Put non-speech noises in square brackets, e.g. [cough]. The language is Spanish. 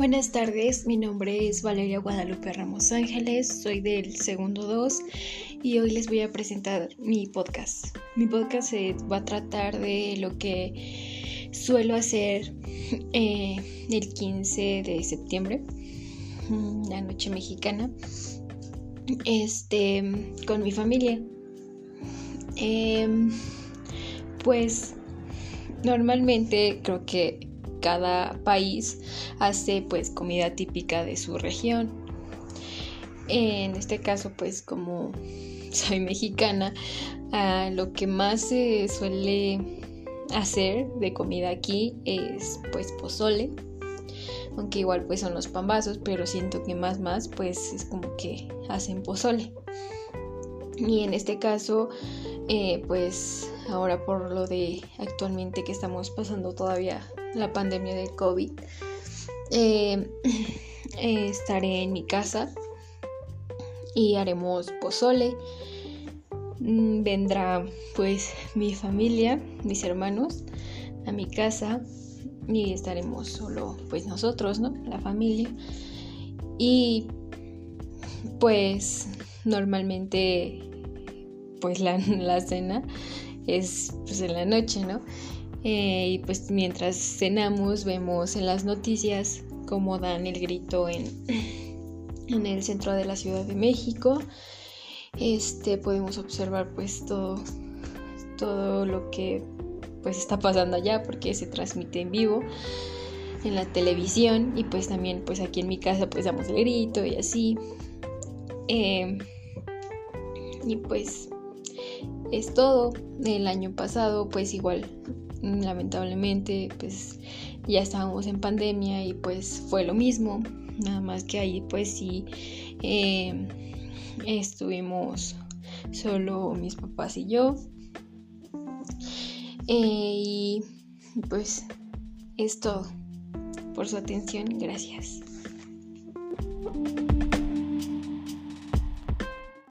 Buenas tardes, mi nombre es Valeria Guadalupe Ramos Ángeles, soy del segundo 2 y hoy les voy a presentar mi podcast. Mi podcast va a tratar de lo que suelo hacer eh, el 15 de septiembre, mm, la noche mexicana, este, con mi familia. Em, pues normalmente creo que cada país hace pues comida típica de su región. En este caso pues como [laughs] soy mexicana, ah, lo que más se suele hacer de comida aquí es pues pozole. Aunque igual pues son los pambazos, pero siento que más más pues es como que hacen pozole. Y en este caso eh, pues ahora por lo de actualmente que estamos pasando todavía la pandemia del COVID. Eh, estaré en mi casa y haremos pozole. Mm, vendrá pues mi familia, mis hermanos a mi casa y estaremos solo pues nosotros, ¿no? La familia. Y pues normalmente pues la, [laughs] la cena es pues en la noche, ¿no? Eh, y pues mientras cenamos vemos en las noticias cómo dan el grito en, [laughs] en el centro de la Ciudad de México. Este podemos observar pues todo, todo lo que pues está pasando allá porque se transmite en vivo en la televisión. Y pues también pues aquí en mi casa pues damos el grito y así. Eh, y pues es todo. El año pasado pues igual lamentablemente pues ya estábamos en pandemia y pues fue lo mismo. Nada más que ahí pues sí em, estuvimos solo mis papás y yo. Eh, y pues es todo. Por su atención gracias